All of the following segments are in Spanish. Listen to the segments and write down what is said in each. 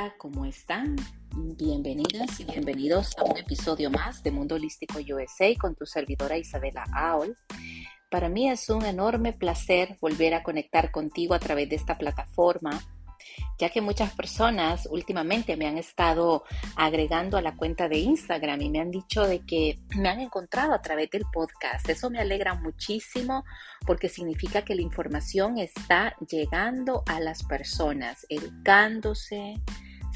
Hola, ¿cómo están? Bienvenidas y bienvenidos a un episodio más de Mundo Holístico USA con tu servidora Isabela Aol. Para mí es un enorme placer volver a conectar contigo a través de esta plataforma ya que muchas personas últimamente me han estado agregando a la cuenta de Instagram y me han dicho de que me han encontrado a través del podcast. Eso me alegra muchísimo porque significa que la información está llegando a las personas, educándose,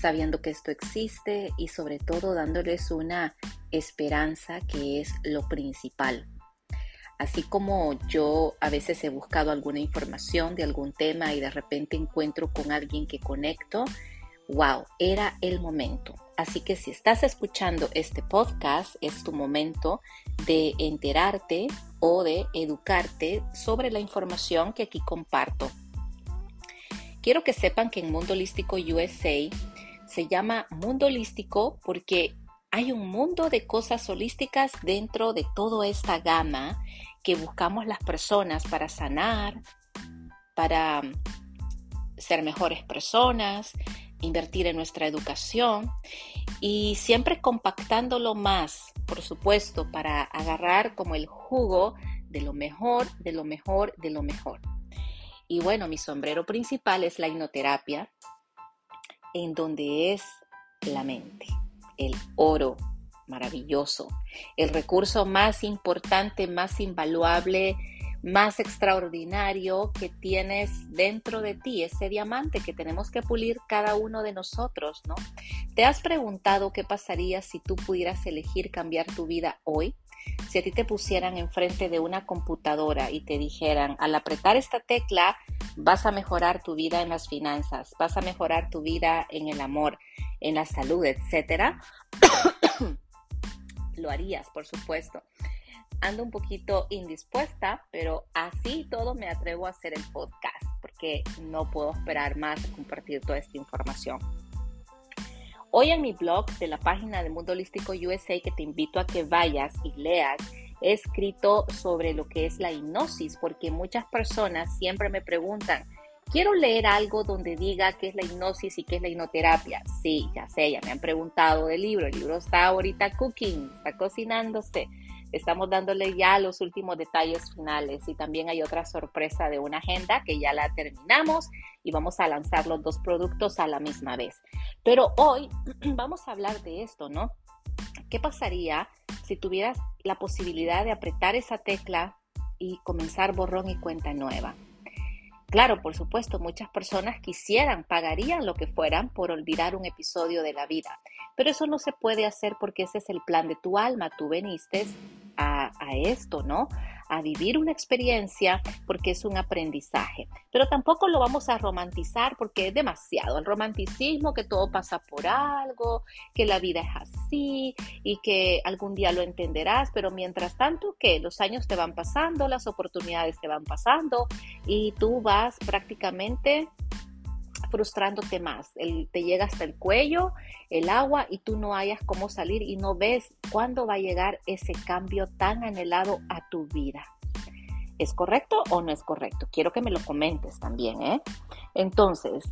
sabiendo que esto existe y sobre todo dándoles una esperanza que es lo principal. Así como yo a veces he buscado alguna información de algún tema y de repente encuentro con alguien que conecto, wow, era el momento. Así que si estás escuchando este podcast, es tu momento de enterarte o de educarte sobre la información que aquí comparto. Quiero que sepan que en Mundo Holístico USA se llama Mundo Holístico porque hay un mundo de cosas holísticas dentro de toda esta gama que buscamos las personas para sanar, para ser mejores personas, invertir en nuestra educación y siempre compactándolo más, por supuesto, para agarrar como el jugo de lo mejor, de lo mejor, de lo mejor. Y bueno, mi sombrero principal es la hipnoterapia, en donde es la mente el oro maravilloso, el recurso más importante, más invaluable, más extraordinario que tienes dentro de ti, ese diamante que tenemos que pulir cada uno de nosotros, ¿no? ¿Te has preguntado qué pasaría si tú pudieras elegir cambiar tu vida hoy? Si a ti te pusieran enfrente de una computadora y te dijeran, al apretar esta tecla, vas a mejorar tu vida en las finanzas, vas a mejorar tu vida en el amor, en la salud, etcétera, lo harías, por supuesto. Ando un poquito indispuesta, pero así todo me atrevo a hacer el podcast porque no puedo esperar más a compartir toda esta información. Hoy en mi blog de la página de Mundo Holístico USA que te invito a que vayas y leas, he escrito sobre lo que es la hipnosis porque muchas personas siempre me preguntan, quiero leer algo donde diga qué es la hipnosis y qué es la hipnoterapia. Sí, ya sé, ya me han preguntado del libro. El libro está ahorita cooking, está cocinándose. Estamos dándole ya los últimos detalles finales y también hay otra sorpresa de una agenda que ya la terminamos y vamos a lanzar los dos productos a la misma vez. Pero hoy vamos a hablar de esto, ¿no? ¿Qué pasaría si tuvieras la posibilidad de apretar esa tecla y comenzar borrón y cuenta nueva? Claro, por supuesto, muchas personas quisieran, pagarían lo que fueran por olvidar un episodio de la vida, pero eso no se puede hacer porque ese es el plan de tu alma. Tú veniste a, a esto, ¿no? A vivir una experiencia porque es un aprendizaje. Pero tampoco lo vamos a romantizar porque es demasiado. El romanticismo, que todo pasa por algo, que la vida es así y que algún día lo entenderás, pero mientras tanto que los años te van pasando, las oportunidades te van pasando y tú vas prácticamente frustrándote más. te llega hasta el cuello el agua y tú no hayas cómo salir y no ves cuándo va a llegar ese cambio tan anhelado a tu vida. ¿Es correcto o no es correcto? Quiero que me lo comentes también, ¿eh? Entonces,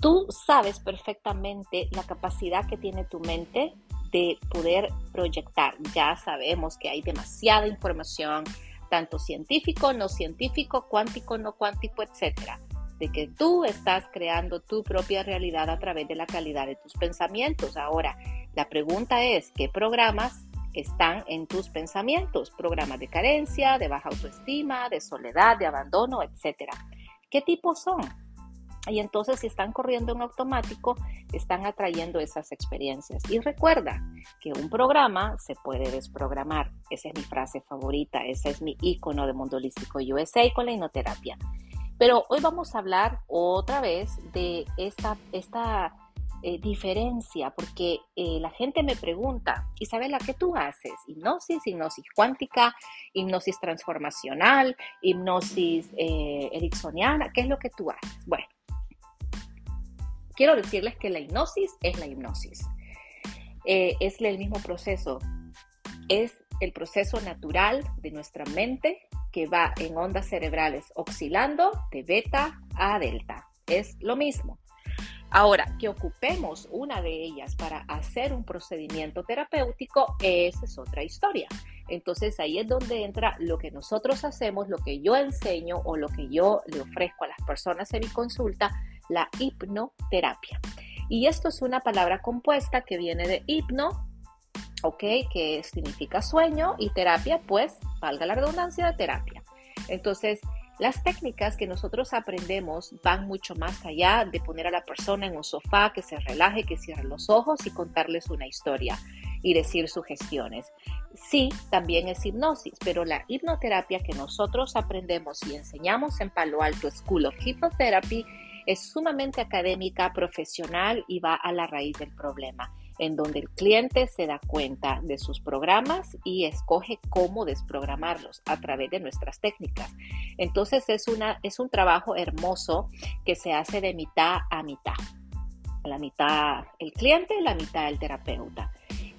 tú sabes perfectamente la capacidad que tiene tu mente de poder proyectar. Ya sabemos que hay demasiada información, tanto científico, no científico, cuántico, no cuántico, etcétera de que tú estás creando tu propia realidad a través de la calidad de tus pensamientos. Ahora, la pregunta es, ¿qué programas están en tus pensamientos? Programas de carencia, de baja autoestima, de soledad, de abandono, etcétera. ¿Qué tipos son? Y entonces si están corriendo en automático, están atrayendo esas experiencias. Y recuerda que un programa se puede desprogramar. Esa es mi frase favorita, ese es mi icono de Mundo Holístico USA con la hipnoterapia. Pero hoy vamos a hablar otra vez de esta, esta eh, diferencia, porque eh, la gente me pregunta, Isabela, ¿qué tú haces? Hipnosis, hipnosis cuántica, hipnosis transformacional, hipnosis eh, ericksoniana, ¿qué es lo que tú haces? Bueno, quiero decirles que la hipnosis es la hipnosis. es el mismo proceso, es el proceso natural de nuestra mente que va en ondas cerebrales oscilando de beta a delta. Es lo mismo. Ahora, que ocupemos una de ellas para hacer un procedimiento terapéutico, esa es otra historia. Entonces ahí es donde entra lo que nosotros hacemos, lo que yo enseño o lo que yo le ofrezco a las personas en mi consulta, la hipnoterapia. Y esto es una palabra compuesta que viene de hipno, ¿ok? Que significa sueño y terapia, pues, valga la redundancia, terapia. Entonces, las técnicas que nosotros aprendemos van mucho más allá de poner a la persona en un sofá, que se relaje, que cierre los ojos y contarles una historia y decir sugestiones. Sí, también es hipnosis, pero la hipnoterapia que nosotros aprendemos y enseñamos en Palo Alto School of Hypnotherapy es sumamente académica, profesional y va a la raíz del problema en donde el cliente se da cuenta de sus programas y escoge cómo desprogramarlos a través de nuestras técnicas. Entonces es, una, es un trabajo hermoso que se hace de mitad a mitad. La mitad el cliente, la mitad el terapeuta.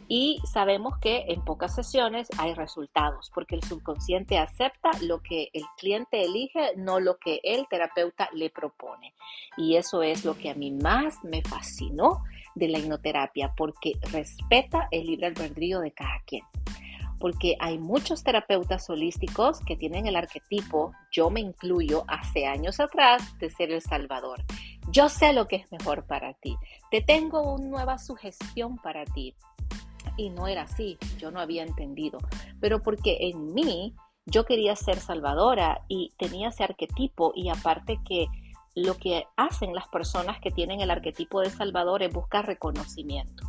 Y sabemos que en pocas sesiones hay resultados, porque el subconsciente acepta lo que el cliente elige, no lo que el terapeuta le propone. Y eso es lo que a mí más me fascinó de la hipnoterapia porque respeta el libre albedrío de cada quien. Porque hay muchos terapeutas holísticos que tienen el arquetipo, yo me incluyo hace años atrás, de ser el salvador. Yo sé lo que es mejor para ti. Te tengo una nueva sugestión para ti. Y no era así, yo no había entendido. Pero porque en mí yo quería ser salvadora y tenía ese arquetipo y aparte que lo que hacen las personas que tienen el arquetipo de Salvador es buscar reconocimiento.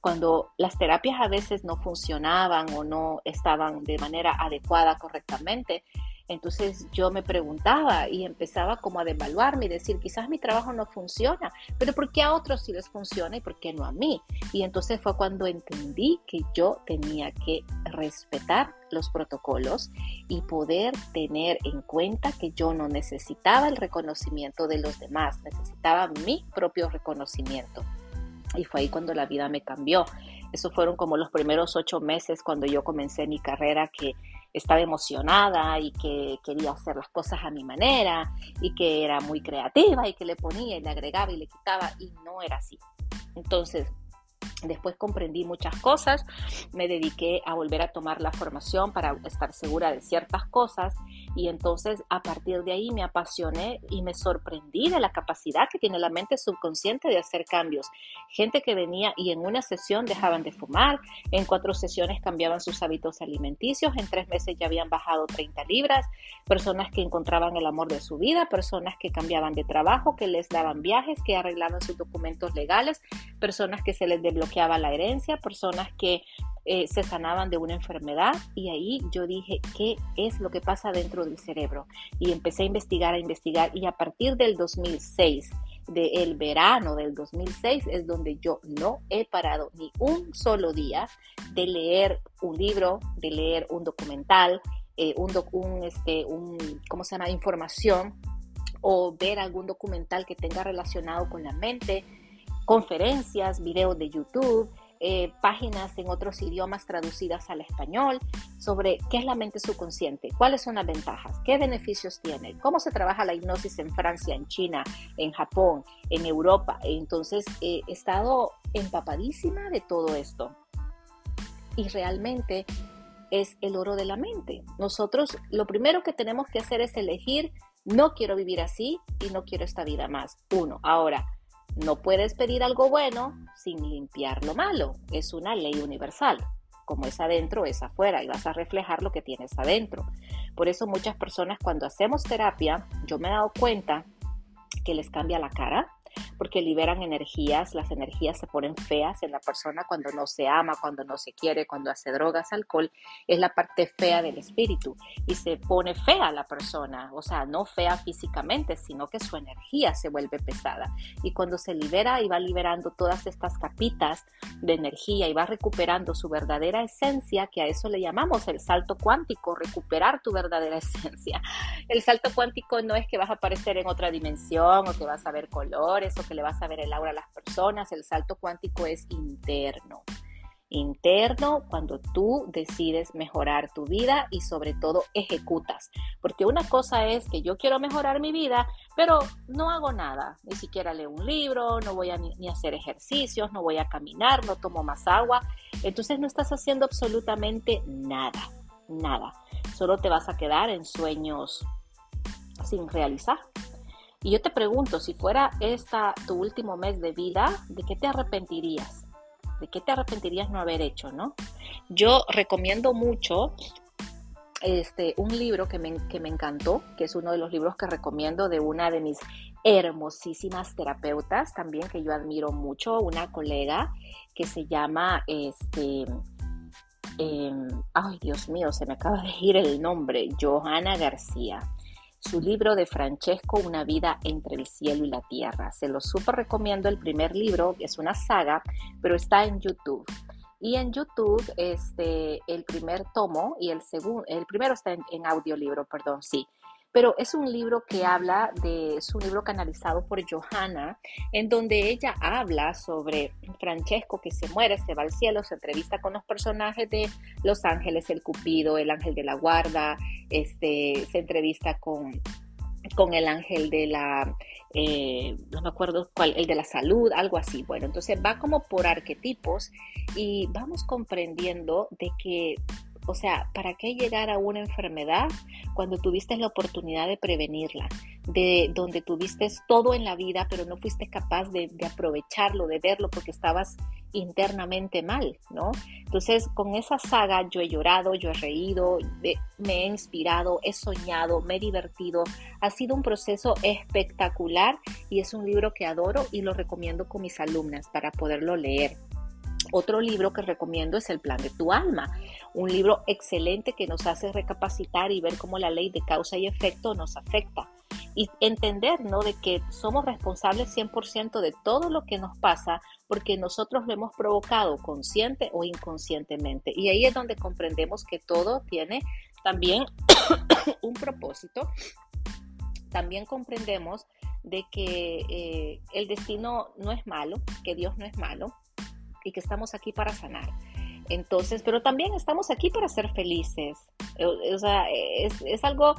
Cuando las terapias a veces no funcionaban o no estaban de manera adecuada correctamente, entonces yo me preguntaba y empezaba como a devaluarme y decir, quizás mi trabajo no funciona, pero ¿por qué a otros sí les funciona y por qué no a mí? Y entonces fue cuando entendí que yo tenía que respetar los protocolos y poder tener en cuenta que yo no necesitaba el reconocimiento de los demás, necesitaba mi propio reconocimiento. Y fue ahí cuando la vida me cambió. Esos fueron como los primeros ocho meses cuando yo comencé mi carrera que estaba emocionada y que quería hacer las cosas a mi manera y que era muy creativa y que le ponía y le agregaba y le quitaba y no era así. Entonces, Después comprendí muchas cosas, me dediqué a volver a tomar la formación para estar segura de ciertas cosas y entonces a partir de ahí me apasioné y me sorprendí de la capacidad que tiene la mente subconsciente de hacer cambios. Gente que venía y en una sesión dejaban de fumar, en cuatro sesiones cambiaban sus hábitos alimenticios, en tres meses ya habían bajado 30 libras, personas que encontraban el amor de su vida, personas que cambiaban de trabajo, que les daban viajes, que arreglaban sus documentos legales, personas que se les desbloqueaba la herencia, personas que eh, se sanaban de una enfermedad y ahí yo dije, ¿qué es lo que pasa dentro del cerebro? Y empecé a investigar, a investigar y a partir del 2006, del verano del 2006, es donde yo no he parado ni un solo día de leer un libro, de leer un documental, eh, un, un, este, un, ¿cómo se llama?, información o ver algún documental que tenga relacionado con la mente, conferencias, videos de YouTube, eh, páginas en otros idiomas traducidas al español sobre qué es la mente subconsciente, cuáles son las ventajas, qué beneficios tiene, cómo se trabaja la hipnosis en Francia, en China, en Japón, en Europa. Entonces he estado empapadísima de todo esto. Y realmente es el oro de la mente. Nosotros lo primero que tenemos que hacer es elegir, no quiero vivir así y no quiero esta vida más. Uno. Ahora, no puedes pedir algo bueno sin limpiar lo malo. Es una ley universal. Como es adentro, es afuera y vas a reflejar lo que tienes adentro. Por eso muchas personas cuando hacemos terapia, yo me he dado cuenta que les cambia la cara, porque liberan energías, las energías se ponen feas en la persona cuando no se ama, cuando no se quiere, cuando hace drogas, alcohol, es la parte fea del espíritu y se pone fea la persona, o sea, no fea físicamente, sino que su energía se vuelve pesada y cuando se libera y va liberando todas estas capitas de energía y va recuperando su verdadera esencia, que a eso le llamamos el salto cuántico, recuperar tu verdadera esencia. El salto cuántico no es que vas a aparecer en otra dimensión o que vas a ver colores o que le vas a ver el aura a las personas, el salto cuántico es interno. interno cuando tú decides mejorar tu vida y sobre todo ejecutas. Porque una cosa es que yo quiero mejorar mi vida, pero no hago nada, ni siquiera leo un libro, no voy a ni hacer ejercicios, no voy a caminar, no tomo más agua. Entonces no estás haciendo absolutamente nada, nada. Solo te vas a quedar en sueños sin realizar. Y yo te pregunto, si fuera esta tu último mes de vida, ¿de qué te arrepentirías? ¿De qué te arrepentirías no haber hecho, no? Yo recomiendo mucho este, un libro que me, que me encantó, que es uno de los libros que recomiendo de una de mis hermosísimas terapeutas también que yo admiro mucho, una colega que se llama, este, em, ay Dios mío, se me acaba de ir el nombre, Johanna García su libro de Francesco, Una vida entre el cielo y la tierra. Se lo súper recomiendo. El primer libro es una saga, pero está en YouTube. Y en YouTube, este, el primer tomo y el segundo, el primero está en, en audiolibro, perdón, sí pero es un libro que habla de, es un libro canalizado por Johanna, en donde ella habla sobre Francesco que se muere, se va al cielo, se entrevista con los personajes de Los Ángeles, el Cupido, el ángel de la guarda, este, se entrevista con con el ángel de la, eh, no me acuerdo cuál, el de la salud, algo así. Bueno, entonces va como por arquetipos y vamos comprendiendo de que o sea, ¿para qué llegar a una enfermedad cuando tuviste la oportunidad de prevenirla? De donde tuviste todo en la vida, pero no fuiste capaz de, aprovecharlo, de verlo, porque estabas internamente mal, ¿no? Entonces, con esa saga yo he llorado, yo he reído, me he inspirado, he soñado, me he divertido. Ha sido un proceso espectacular y es un libro que adoro y lo recomiendo con mis alumnas para poderlo leer. Otro libro que recomiendo es El plan de tu alma, un libro excelente que nos hace recapacitar y ver cómo la ley de causa y efecto nos afecta y entender, ¿no? De que somos responsables 100% de todo lo que nos pasa porque nosotros lo hemos provocado consciente o inconscientemente. Y ahí es donde comprendemos que todo tiene también un propósito. También comprendemos de que eh, el destino no es malo, que Dios no es malo, y que estamos aquí para sanar. Entonces, pero también estamos aquí para ser felices. Eh, o, sea, es, algo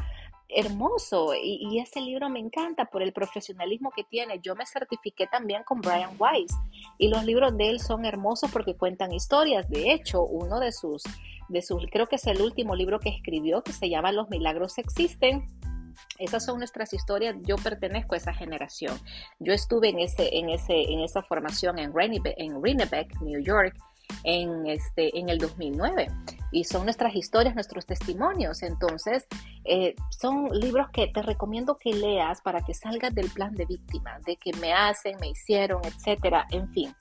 hermoso y, y, ese libro me encanta por el profesionalismo que tiene. Yo me certifiqué también con Brian Weiss y los libros de él son hermosos porque cuentan historias. De hecho, uno de sus, de sus, creo que es el último libro que escribió que se llama Los milagros existen esas son nuestras historias. Yo pertenezco a esa generación. Yo estuve en, ese, en, ese, en esa formación en, Rhinebeck, New York, en, este, en el 2009. Y son nuestras historias, nuestros testimonios. Entonces, eh, son libros que te recomiendo que leas para que salgas del plan de víctima, de que me hacen, me hicieron, etcétera. En fin.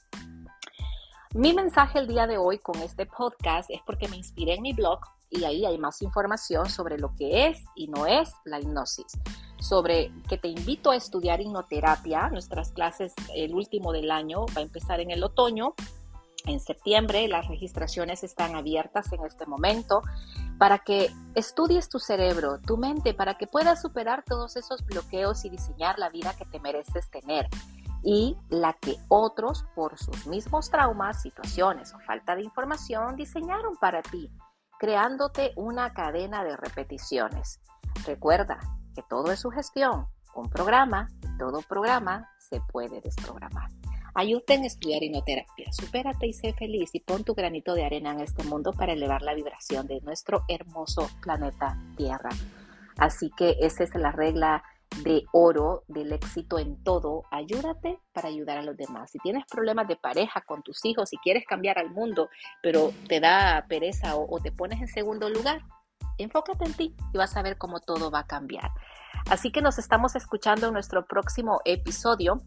Mi mensaje el día de hoy con este podcast es porque me inspiré en mi blog y ahí hay más información sobre lo que es y no es la hipnosis. Sobre que te invito a estudiar hipnoterapia. Nuestras clases, el último del año, va a empezar en el otoño. En septiembre las registraciones están abiertas en este momento para que estudies tu cerebro, tu mente, para que puedas superar todos esos bloqueos y diseñar la vida que te mereces tener y la que otros por sus mismos traumas, situaciones o falta de información diseñaron para ti creándote una cadena de repeticiones. Recuerda que todo es sugestión, un programa, todo programa se puede desprogramar. Ayúdate en estudiar hipnoterapia, supérate y sé feliz y pon tu granito de arena en este mundo para elevar la vibración de nuestro hermoso planeta Tierra. Así que esa es la regla de oro del éxito en todo, ayúdate para ayudar a los demás. Si tienes problemas de pareja con tus hijos, si quieres cambiar al mundo, pero te da pereza o, te pones en segundo lugar, enfócate en ti y vas a ver cómo todo va a cambiar. Así que nos estamos escuchando en nuestro próximo episodio.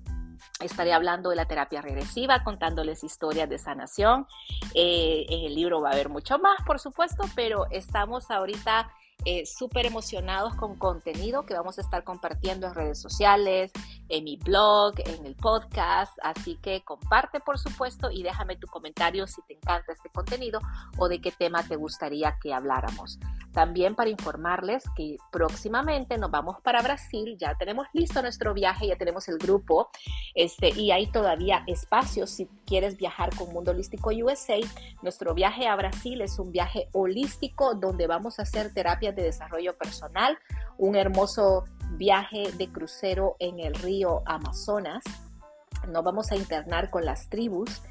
Estaré hablando de la terapia regresiva, contándoles historias de sanación. Eh, en el libro va a haber mucho más, por supuesto, pero estamos ahorita eh, súper emocionados con contenido que vamos a estar compartiendo en redes sociales, en mi blog, en el podcast. Así que comparte, por supuesto, y déjame tu comentario si te encanta este contenido o de qué tema te gustaría que habláramos. También para informarles que próximamente nos vamos para Brasil, ya tenemos listo nuestro viaje, ya tenemos el grupo este, y hay todavía espacios si quieres viajar con Mundo Holístico USA. Nuestro viaje a Brasil es un viaje holístico donde vamos a hacer de desarrollo personal, un hermoso viaje de crucero en el río Amazonas. Nos vamos a internar con las tribus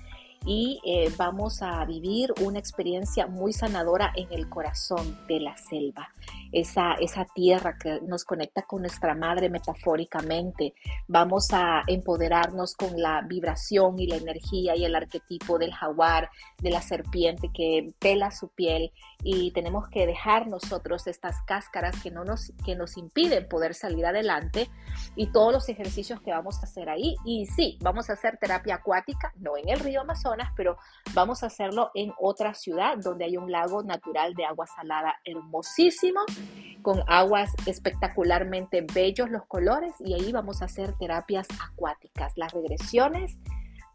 y eh, vamos a vivir una experiencia muy sanadora en el corazón de la selva, esa, esa tierra que nos conecta con nuestra madre metafóricamente. Vamos a empoderarnos con la vibración y la energía y el arquetipo del jaguar, de la serpiente que pela su piel y tenemos que dejar nosotros estas cáscaras que, no nos, que nos impiden poder salir adelante y todos los ejercicios que vamos a hacer ahí. Y sí, vamos a hacer terapia acuática, no en el río Amazonas, pero vamos a hacerlo en otra ciudad donde hay un lago natural de agua salada hermosísimo, con aguas espectacularmente bellos los colores y ahí vamos a hacer terapias acuáticas, las regresiones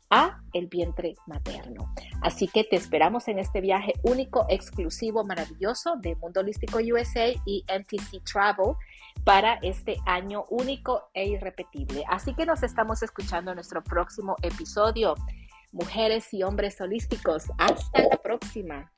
a el vientre materno. Así que te esperamos en este viaje único, exclusivo, maravilloso de Mundo Holístico USA y MTC Travel para este año único e irrepetible. Así que nos estamos escuchando en nuestro próximo episodio. Mujeres y hombres holísticos, hasta la próxima.